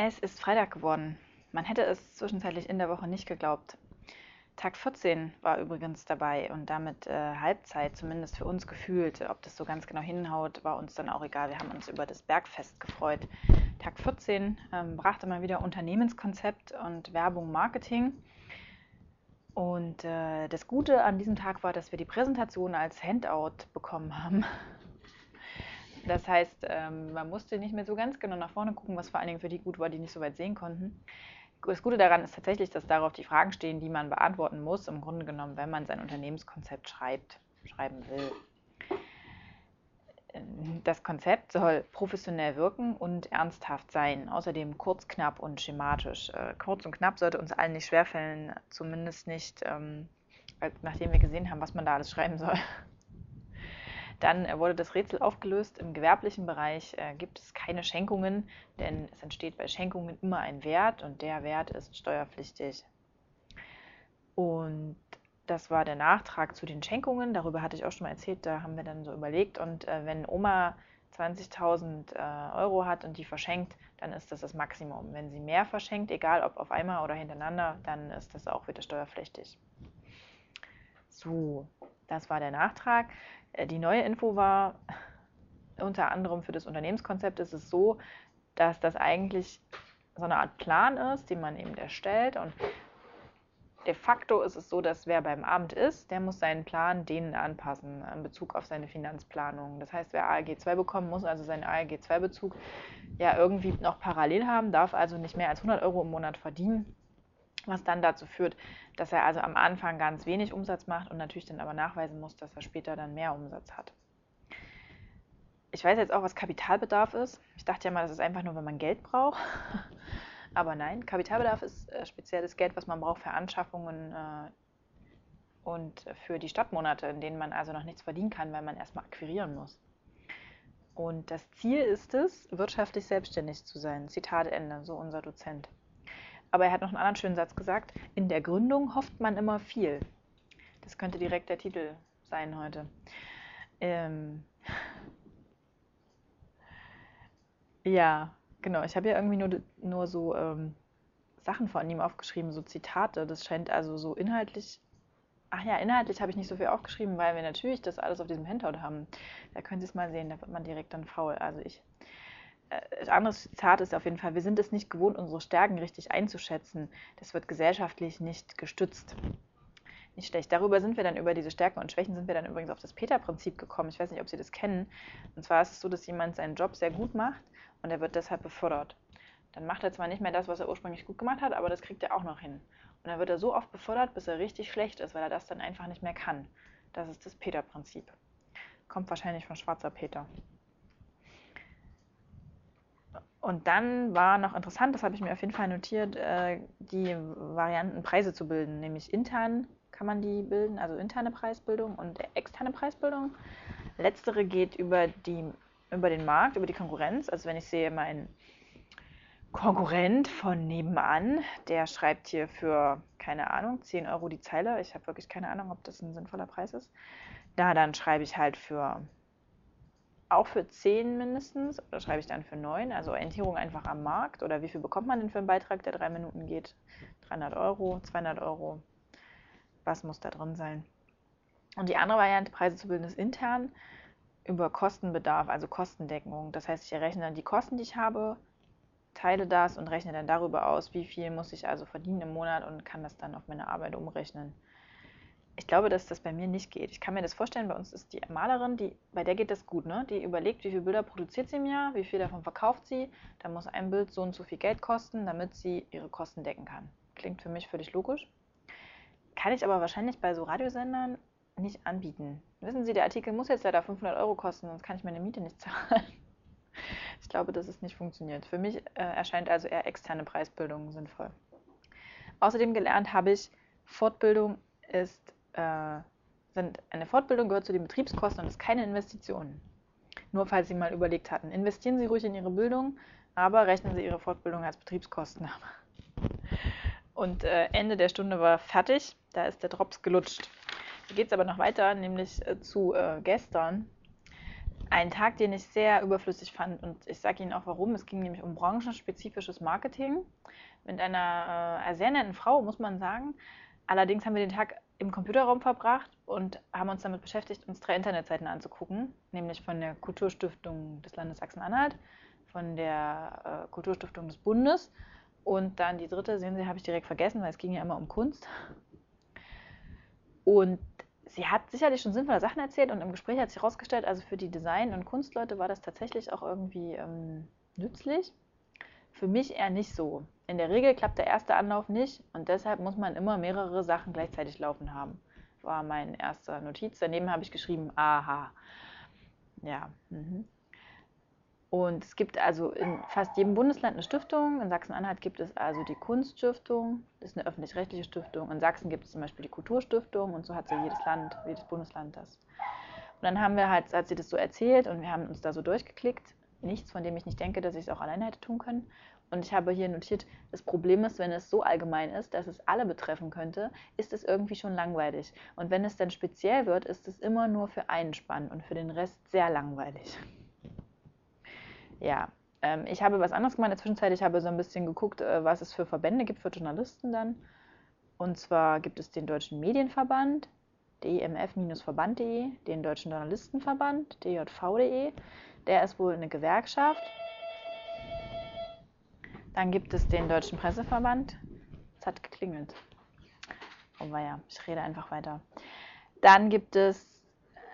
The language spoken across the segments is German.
Es ist Freitag geworden. Man hätte es zwischenzeitlich in der Woche nicht geglaubt. Tag 14 war übrigens dabei und damit äh, Halbzeit, zumindest für uns gefühlt. Ob das so ganz genau hinhaut, war uns dann auch egal. Wir haben uns über das Bergfest gefreut. Tag 14 ähm, brachte mal wieder Unternehmenskonzept und Werbung, Marketing. Und äh, das Gute an diesem Tag war, dass wir die Präsentation als Handout bekommen haben. Das heißt, ähm, man musste nicht mehr so ganz genau nach vorne gucken, was vor allen Dingen für die gut war, die nicht so weit sehen konnten. Das Gute daran ist tatsächlich, dass darauf die Fragen stehen, die man beantworten muss, im Grunde genommen, wenn man sein Unternehmenskonzept schreibt, schreiben will. Das Konzept soll professionell wirken und ernsthaft sein, außerdem kurz, knapp und schematisch. Äh, kurz und knapp sollte uns allen nicht schwerfallen, zumindest nicht, ähm, nachdem wir gesehen haben, was man da alles schreiben soll. Dann äh, wurde das Rätsel aufgelöst. Im gewerblichen Bereich äh, gibt es keine Schenkungen, denn es entsteht bei Schenkungen immer ein Wert und der Wert ist steuerpflichtig. Und das war der Nachtrag zu den Schenkungen. Darüber hatte ich auch schon mal erzählt. Da haben wir dann so überlegt. Und äh, wenn Oma 20.000 äh, Euro hat und die verschenkt, dann ist das das Maximum. Wenn sie mehr verschenkt, egal ob auf einmal oder hintereinander, dann ist das auch wieder steuerpflichtig. So, das war der Nachtrag. Äh, die neue Info war, unter anderem für das Unternehmenskonzept ist es so, dass das eigentlich so eine Art Plan ist, den man eben erstellt. Und de facto ist es so, dass wer beim Amt ist, der muss seinen Plan denen anpassen in Bezug auf seine Finanzplanung. Das heißt, wer ALG 2 bekommen, muss also seinen ALG 2 Bezug ja irgendwie noch parallel haben, darf also nicht mehr als 100 Euro im Monat verdienen was dann dazu führt, dass er also am Anfang ganz wenig Umsatz macht und natürlich dann aber nachweisen muss, dass er später dann mehr Umsatz hat. Ich weiß jetzt auch, was Kapitalbedarf ist. Ich dachte ja mal, das ist einfach nur, wenn man Geld braucht. aber nein, Kapitalbedarf ist äh, spezielles Geld, was man braucht für Anschaffungen äh, und für die Stadtmonate, in denen man also noch nichts verdienen kann, weil man erstmal akquirieren muss. Und das Ziel ist es, wirtschaftlich selbstständig zu sein. Zitat Ende, so unser Dozent. Aber er hat noch einen anderen schönen Satz gesagt. In der Gründung hofft man immer viel. Das könnte direkt der Titel sein heute. Ähm ja, genau. Ich habe ja irgendwie nur, nur so ähm, Sachen von ihm aufgeschrieben, so Zitate. Das scheint also so inhaltlich. Ach ja, inhaltlich habe ich nicht so viel aufgeschrieben, weil wir natürlich das alles auf diesem Handout haben. Da können Sie es mal sehen, da wird man direkt dann faul. Also ich äh, anderes Zitat ist auf jeden Fall, wir sind es nicht gewohnt, unsere Stärken richtig einzuschätzen. Das wird gesellschaftlich nicht gestützt. Nicht schlecht. Darüber sind wir dann, über diese Stärken und Schwächen sind wir dann übrigens auf das Peter-Prinzip gekommen. Ich weiß nicht, ob Sie das kennen. Und zwar ist es so, dass jemand seinen Job sehr gut macht und er wird deshalb befördert. Dann macht er zwar nicht mehr das, was er ursprünglich gut gemacht hat, aber das kriegt er auch noch hin. Und dann wird er so oft befördert, bis er richtig schlecht ist, weil er das dann einfach nicht mehr kann. Das ist das Peter-Prinzip. Kommt wahrscheinlich von Schwarzer Peter. Und dann war noch interessant, das habe ich mir auf jeden Fall notiert, äh, die Varianten Preise zu bilden, nämlich intern kann man die bilden, also interne Preisbildung und externe Preisbildung. Letztere geht über, die, über den Markt, über die Konkurrenz. Also wenn ich sehe, mein Konkurrent von nebenan, der schreibt hier für, keine Ahnung, 10 Euro die Zeile. Ich habe wirklich keine Ahnung, ob das ein sinnvoller Preis ist. Da dann schreibe ich halt für auch für 10 mindestens oder schreibe ich dann für 9? Also Orientierung einfach am Markt oder wie viel bekommt man denn für einen Beitrag, der drei Minuten geht? 300 Euro, 200 Euro? Was muss da drin sein? Und die andere Variante, Preise zu bilden, ist intern über Kostenbedarf, also Kostendeckung. Das heißt, ich errechne dann die Kosten, die ich habe, teile das und rechne dann darüber aus, wie viel muss ich also verdienen im Monat und kann das dann auf meine Arbeit umrechnen ich glaube, dass das bei mir nicht geht. Ich kann mir das vorstellen, bei uns ist die Malerin, die, bei der geht das gut, ne? Die überlegt, wie viele Bilder produziert sie im Jahr, wie viel davon verkauft sie. Da muss ein Bild so und so viel Geld kosten, damit sie ihre Kosten decken kann. Klingt für mich völlig logisch. Kann ich aber wahrscheinlich bei so Radiosendern nicht anbieten. Wissen Sie, der Artikel muss jetzt leider 500 Euro kosten, sonst kann ich meine Miete nicht zahlen. Ich glaube, dass es nicht funktioniert. Für mich äh, erscheint also eher externe Preisbildung sinnvoll. Außerdem gelernt habe ich, Fortbildung ist äh, sind, eine Fortbildung gehört zu den Betriebskosten und ist keine Investition. Nur falls Sie mal überlegt hatten, investieren Sie ruhig in Ihre Bildung, aber rechnen Sie Ihre Fortbildung als Betriebskosten ab. Und äh, Ende der Stunde war fertig, da ist der Drops gelutscht. Hier geht es aber noch weiter, nämlich äh, zu äh, gestern. Ein Tag, den ich sehr überflüssig fand und ich sage Ihnen auch warum. Es ging nämlich um branchenspezifisches Marketing mit einer äh, sehr netten Frau, muss man sagen. Allerdings haben wir den Tag im Computerraum verbracht und haben uns damit beschäftigt, uns drei Internetseiten anzugucken, nämlich von der Kulturstiftung des Landes Sachsen-Anhalt, von der äh, Kulturstiftung des Bundes und dann die dritte, sehen Sie, habe ich direkt vergessen, weil es ging ja immer um Kunst. Und sie hat sicherlich schon sinnvolle Sachen erzählt und im Gespräch hat sich herausgestellt, also für die Design- und Kunstleute war das tatsächlich auch irgendwie ähm, nützlich. Für mich eher nicht so. In der Regel klappt der erste Anlauf nicht und deshalb muss man immer mehrere Sachen gleichzeitig laufen haben. War mein erster Notiz. Daneben habe ich geschrieben, aha. Ja. Mhm. Und es gibt also in fast jedem Bundesland eine Stiftung. In Sachsen-Anhalt gibt es also die Kunststiftung, das ist eine öffentlich-rechtliche Stiftung. In Sachsen gibt es zum Beispiel die Kulturstiftung und so hat so jedes Land, jedes Bundesland das. Und dann haben wir halt, hat sie das so erzählt und wir haben uns da so durchgeklickt. Nichts, von dem ich nicht denke, dass ich es auch alleine hätte tun können. Und ich habe hier notiert, das Problem ist, wenn es so allgemein ist, dass es alle betreffen könnte, ist es irgendwie schon langweilig. Und wenn es dann speziell wird, ist es immer nur für einen spannend und für den Rest sehr langweilig ja, ähm, ich habe was anderes gemacht in der Zwischenzeit. Ich habe so ein bisschen geguckt, äh, was es für Verbände gibt für Journalisten dann. Und zwar gibt es den Deutschen Medienverband, demf-verband.de, den Deutschen Journalistenverband, djv.de. Der ist wohl eine Gewerkschaft. Dann gibt es den Deutschen Presseverband. Es hat geklingelt. Oh ja, ich rede einfach weiter. Dann gibt es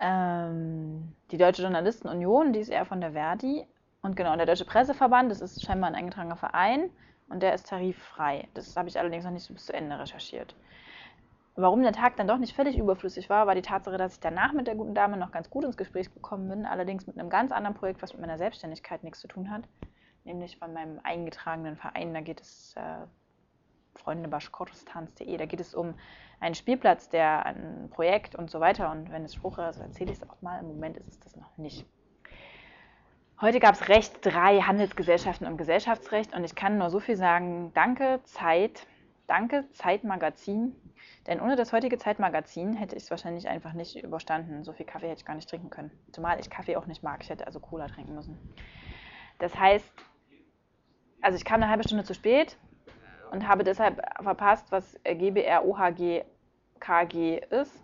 ähm, die Deutsche Journalistenunion, die ist eher von der Verdi. Und genau, der Deutsche Presseverband, das ist scheinbar ein eingetragener Verein und der ist tariffrei. Das habe ich allerdings noch nicht bis zu Ende recherchiert. Warum der Tag dann doch nicht völlig überflüssig war, war die Tatsache, dass ich danach mit der guten Dame noch ganz gut ins Gespräch gekommen bin, allerdings mit einem ganz anderen Projekt, was mit meiner Selbstständigkeit nichts zu tun hat, nämlich von meinem eingetragenen Verein. Da geht es äh, Freunde Baschkortostans.de, da geht es um einen Spielplatz, der ein Projekt und so weiter. Und wenn es Spruch ist, erzähle ich es auch mal. Im Moment ist es das noch nicht. Heute gab es Recht drei Handelsgesellschaften und Gesellschaftsrecht und ich kann nur so viel sagen, danke Zeit, danke Zeitmagazin, denn ohne das heutige Zeitmagazin hätte ich es wahrscheinlich einfach nicht überstanden. So viel Kaffee hätte ich gar nicht trinken können, zumal ich Kaffee auch nicht mag, ich hätte also Cola trinken müssen. Das heißt, also ich kam eine halbe Stunde zu spät und habe deshalb verpasst, was GBR OHG KG ist.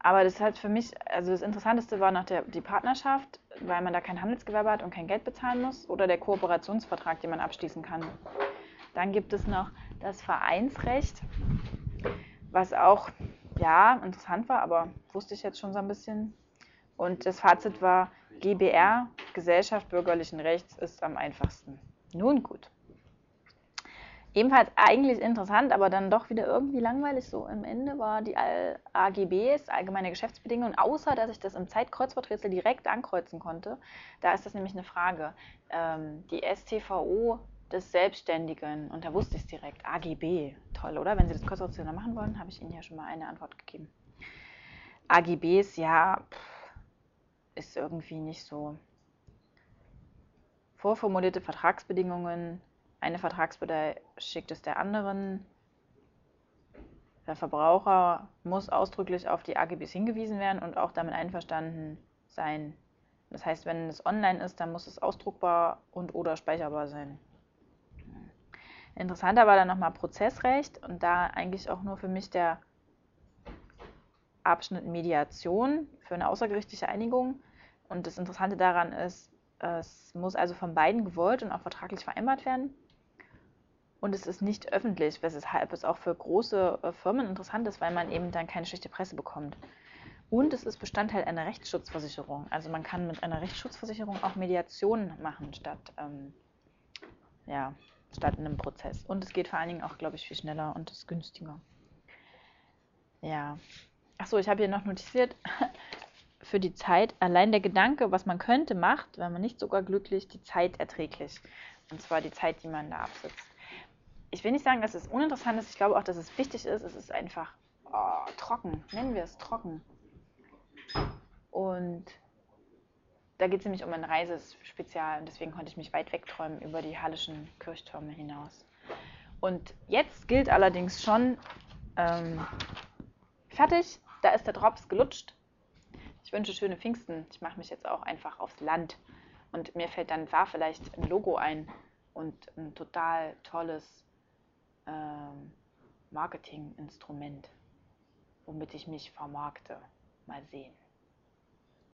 Aber das ist halt für mich, also das Interessanteste war noch der, die Partnerschaft weil man da kein Handelsgewerbe hat und kein Geld bezahlen muss, oder der Kooperationsvertrag, den man abschließen kann. Dann gibt es noch das Vereinsrecht, was auch ja interessant war, aber wusste ich jetzt schon so ein bisschen. Und das Fazit war, GBR, Gesellschaft bürgerlichen Rechts, ist am einfachsten. Nun gut. Ebenfalls eigentlich interessant, aber dann doch wieder irgendwie langweilig so. Im Ende war die AGBs, allgemeine Geschäftsbedingungen, außer dass ich das im Zeitkreuzworträtsel direkt ankreuzen konnte. Da ist das nämlich eine Frage. Ähm, die STVO des Selbstständigen, und da wusste ich es direkt, AGB, toll, oder? Wenn Sie das Kreuzworträtsel machen wollen, habe ich Ihnen ja schon mal eine Antwort gegeben. AGBs, ja, pff, ist irgendwie nicht so. Vorformulierte Vertragsbedingungen eine Vertragspartei schickt es der anderen. Der Verbraucher muss ausdrücklich auf die AGBs hingewiesen werden und auch damit einverstanden sein. Das heißt, wenn es online ist, dann muss es ausdruckbar und oder speicherbar sein. Interessanter war dann nochmal Prozessrecht und da eigentlich auch nur für mich der Abschnitt Mediation für eine außergerichtliche Einigung. Und das Interessante daran ist, es muss also von beiden gewollt und auch vertraglich vereinbart werden. Und es ist nicht öffentlich, weshalb es auch für große äh, Firmen interessant ist, weil man eben dann keine schlechte Presse bekommt. Und es ist Bestandteil einer Rechtsschutzversicherung. Also man kann mit einer Rechtsschutzversicherung auch Mediation machen statt, ähm, ja, statt einem Prozess. Und es geht vor allen Dingen auch, glaube ich, viel schneller und ist günstiger. Ja. Achso, ich habe hier noch notiert, für die Zeit allein der Gedanke, was man könnte, macht, wenn man nicht sogar glücklich, die Zeit erträglich. Und zwar die Zeit, die man da absitzt ich will nicht sagen, dass es uninteressant ist. Ich glaube auch, dass es wichtig ist. Es ist einfach oh, trocken. Nennen wir es trocken. Und da geht es nämlich um ein Reisespezial und deswegen konnte ich mich weit wegträumen über die hallischen Kirchtürme hinaus. Und jetzt gilt allerdings schon ähm, fertig. Da ist der Drops gelutscht. Ich wünsche schöne Pfingsten. Ich mache mich jetzt auch einfach aufs Land. Und mir fällt dann da vielleicht ein Logo ein und ein total tolles ähm, Marketinginstrument, womit ich mich vermarkte. Mal sehen.